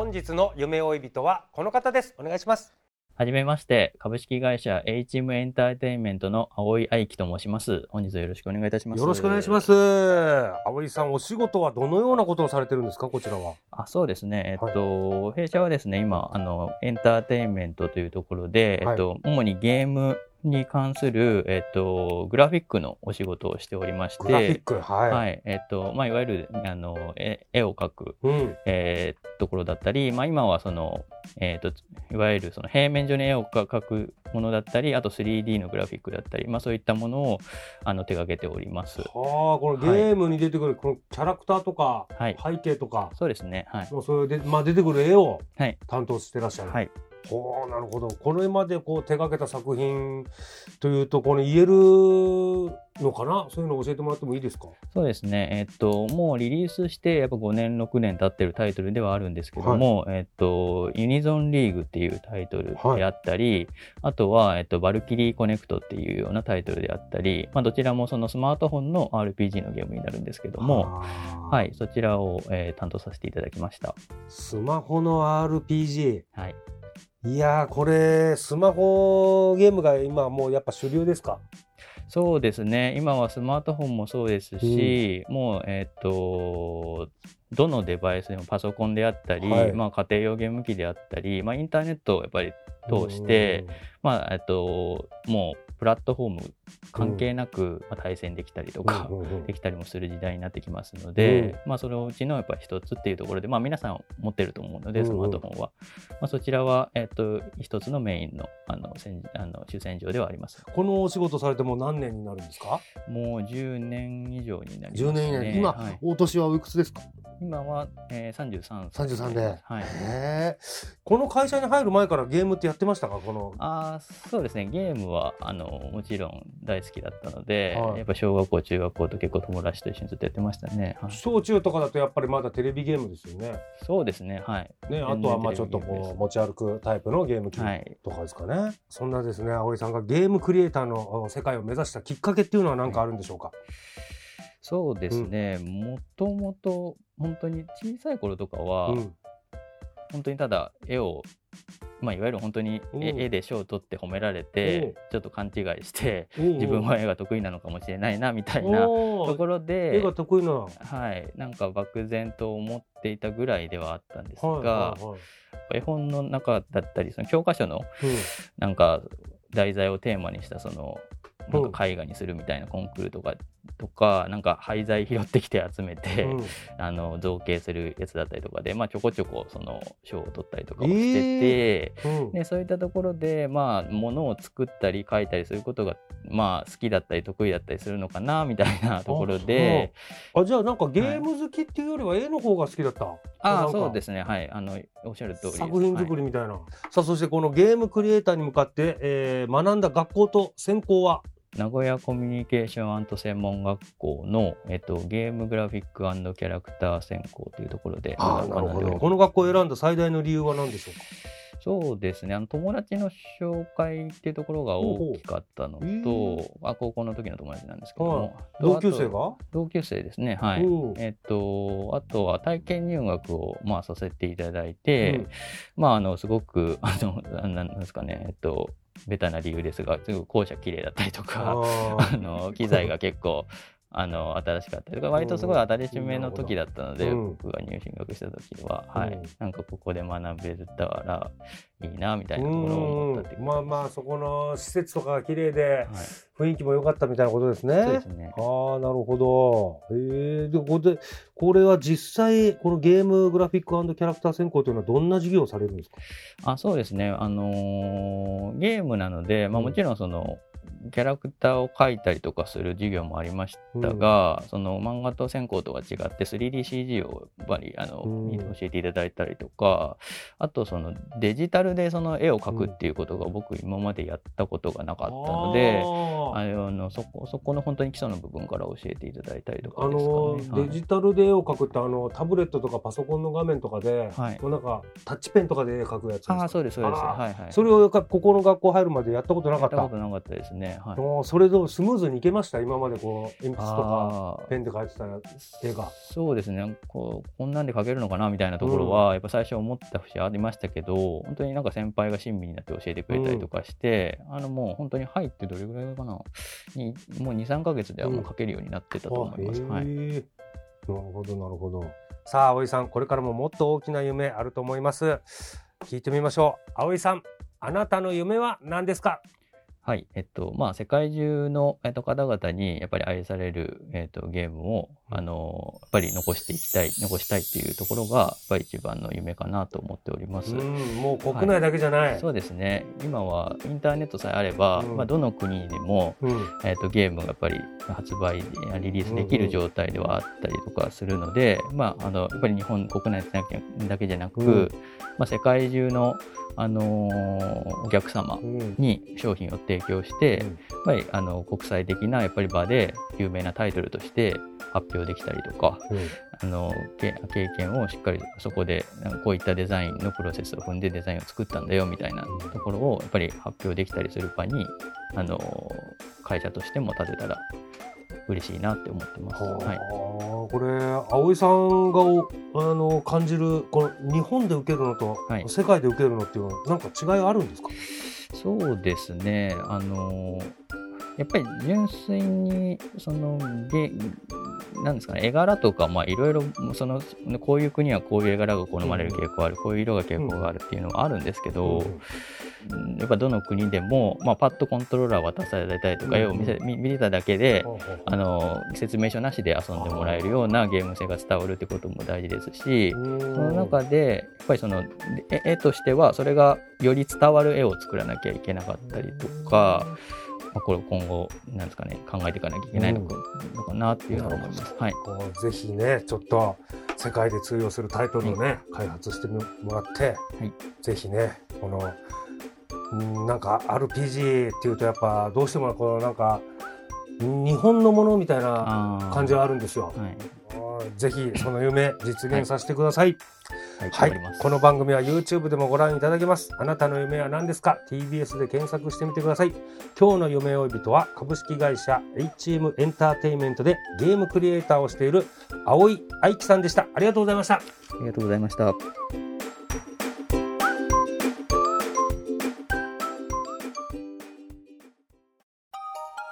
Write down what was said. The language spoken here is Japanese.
本日の夢追い人はこの方ですお願いしますはじめまして、株式会社 HM エンターテインメントの青井愛樹と申します。本日はよろしくお願いいたします。よろしくお願いします葵さんお仕事はどのようなことをされてるんですか？こちらはあそうですね。えっと、弊社はですね、今、あの、エンターテインメントというところで、えっと、主にゲームに関する、えっと、グラフィックのお仕事をしておりまして、グラフィックはい、はい。えっと、まあ、いわゆる、あの、絵絵を描く、うんえーところだったり、まあ、今はその、えっと、いわゆるその平面上に絵を描くものだったり、あと 3D のグラフィックだったり、まあ、そういったものをあの手掛けております。はあこのゲームに出てくるこのキャラクターとかはい。背景とか、そうですね。はい。もうそれで、まあ、出てくる絵をはい。担当してらっしゃる、はい。ほうなるほど。これまでこう手掛けた作品というとこの言えるのかな？そういうのを教えてもらってもいいですか？そうですね。えっと、もうリリースして、やっぱ5年、6年経ってるタイトルではあるんですけども、えっと、ユニゾンリーグっていうタイトルであったり、あとは、えっと、バルキリーコネクトっていうようなタイトルであったり、まあ、どちらもそのスマートフォンの RPG のゲームになるんですけども、ははい、そちらを、えー担当させていただきました。スマホの RPG はい。いやーこれスマホゲームが今もうやっぱ主流ですか？そうですね。今はスマートフォンもそうですし、もう、えっ、と、どのデバイスでもパソコンであったり、はい。まあ家庭用ゲーム機であったり、まあインターネットをやっぱり通して、まあ、えっと、もうプラットフォーム関係なく、まあ、対戦できたりとか、できたりもする時代になってきますので、うん。まあそのうちのやっぱ一つっていうところで、まあ皆さん持ってると思うので、スマートフォンは。まあそちらは、えっと、一つのメインの、あの、戦あの主戦場ではあります。このお仕事されてもう何年になるんですか？もう10年以上になります、ね。10年以内今、はい。お年はおいくつですか？今は、えー、33歳。33で。はい。この会社に入る前からゲームってやってましたか？この。あーそうですね。ゲームはあのもちろん大好きだったので、はい。やっぱ小学校中学校と結構友達と一緒にずっとやってましたね、はい。小中とかだとやっぱりまだテレビゲームですよね。そうですねはい。ねあとはまあちょっとこう持ち歩くタイプのゲーム機はいとかですかね、そんなですね葵さんがゲームクリエイターの世界を目指したきっかけっていうのは何かあるんでしょうか、そうですね。もともと本当に小さい頃とかは、うん。本当にただ絵をまあ、いわゆる本当に絵で賞を取って褒められて、ちょっと勘違いして、う。ん自分は絵が得意なのかもしれないなみたいなところで絵が得意な。はい、なんか漠然と思っていたぐらいではあったんですが、絵本の中だったりその教科書のうん。なんか題材をテーマにしたそのなんうん。か絵画にするみたいなコンクールとかとかなんか廃材拾ってきて集めて、うん。あの造形するやつだったりとかで、まあ、ちょこちょこその賞を取ったりとかをしてて、うん。でそういったところでまあものを作ったり描いたりすることがまあ好きだったり得意だったりするのかなみたいなところであじゃあなんかゲーム好きっていうよりは絵の方が好きだった、ああなんか。そうですね。はい。あのおっしゃる通り作品作はいりみたいな、さあそしてこのゲームクリエイターに向かって、えー学んだ学校と専攻は？名古屋コミュニケーション専門学校の、えっと、ゲームグラフィックキャラクター専攻というところであーなるほど。この学校を選んだ最大の理由は何でしょうか？そうですね。あの友達の紹介っていうところが大きかったのと、ほあ高校の時の友達なんですけどはい。も、同級生が？同級生ですね。はい。えっとあとは体験入学を、まあ、させていただいて、うん。まああのすごくあのなんなんですかね。えっとベタな理由ですがすごく校舎綺麗だったりとかああの機材が結構あの新しかったりとか割とすごい新しめの時だったので、僕が入進学した時は、はい、なんかここで学べたらいいなみたいなところを思ったまあまあそこの施設とかが綺麗で、雰囲気も良かったみたいなことですね。そうですね。ああなるほど。へえでここでこれは実際このゲームグラフィックキャラクター専攻というのはどんな授業をされるんですか？あそうですね。あのー、ゲームなので、まあ、もちろんその、キャラクターを描いたりとかする授業もありましたが、うん、その漫画と専攻とは違って 3DCG をやっぱりあの、うん、教えていただいたりとかあとそのデジタルでその絵を描くっていうことが僕今までやったことがなかったので、うん、あのそこそこの本当に基礎の部分から教えていただいたりとか、ね、あの、はい、デジタルで絵を描くってあのタブレットとかパソコンの画面とかで、はい、なんかタッチペンとかで絵描くやつですか？あそうですそうです、はいはい、それをここの学校入るまでやったことなかった？やったことなかったですね、はい、それとスムーズにいけました？今までこう鉛筆とかペンで描いてた絵が。そうですね。こうこんなんで描けるのかなみたいなところは、やっぱ最初思った節ありましたけど本当になんか先輩が親身になって教えてくれたりとかして、うん、あのもう本当に入ってどれぐらいかな？にもう23か月ではもう描けるようになってたと思います、うん、はい、なるほどなるほど。さあ葵さんこれからももっと大きな夢あると思います。聞いてみましょう。葵さんあなたの夢は何ですか？はい。えっと、まあ、世界中の、えっと、方々にやっぱり愛される、えっと、ゲームを、あの、やっぱり残していきたい、残したいっていうところが、やっぱり一番の夢かなと思っております。うん、もう国内だけじゃない、はい、そうですね。今はインターネットさえあれば、うん、まあ、どの国でも、うん、えっと、ゲームがやっぱり発売、リリースできる状態ではあったりとかするので、うんうん、まあ、あの、やっぱり日本国内だけじゃなく、うん、まあ、世界中の、あのー、お客様に商品を提供して、うん、やっぱりあの国際的なやっぱり場で有名なタイトルとして発表できたりとか、うん、あの経験をしっかりそこでこういったデザインのプロセスを踏んでデザインを作ったんだよみたいなところをやっぱり発表できたりする場にあの会社としても立てたら嬉しいなって思ってます。はい、これ葵さんがあの感じるこの日本で受けるのと、はい、世界で受けるのっていうのはなんか違いあるんですか？そうですね。あのやっぱり純粋にそのゲなんですかね絵柄とかまあいろいろそのこういう国はこういう絵柄が好まれる傾向がある、こういう色が傾向があるっていうのはあるんですけど、うん。やっぱどの国でも、まあ、パッとコントローラー渡されたりとか、絵を見せ見見れただけで、あの説明書なしで遊んでもらえるようなゲーム性が伝わるってことも大事ですしその中でやっぱりその絵としてはそれがより伝わる絵を作らなきゃいけなかったりとか。まあ、これ今後なんですかね考えていかなきゃいけないのか,、のかなっていうのは思います。はい、ぜひねちょっと世界で通用するタイトルをね、はい、開発してもらって、はい、ぜひねこのなんか RPG っていうとやっぱどうしてもこのなんか日本のものみたいな感じはあるんですよ。はい、ぜひその夢実現させてください。はい、はい、この番組は YouTube でもご覧いただけます。あなたの夢は何ですか ?TBS で検索してみてください。今日の夢追い人は株式会社 HM エンターテインメントでゲームクリエイターをしている青井愛樹さんでした。ありがとうございました。ありがとうございました。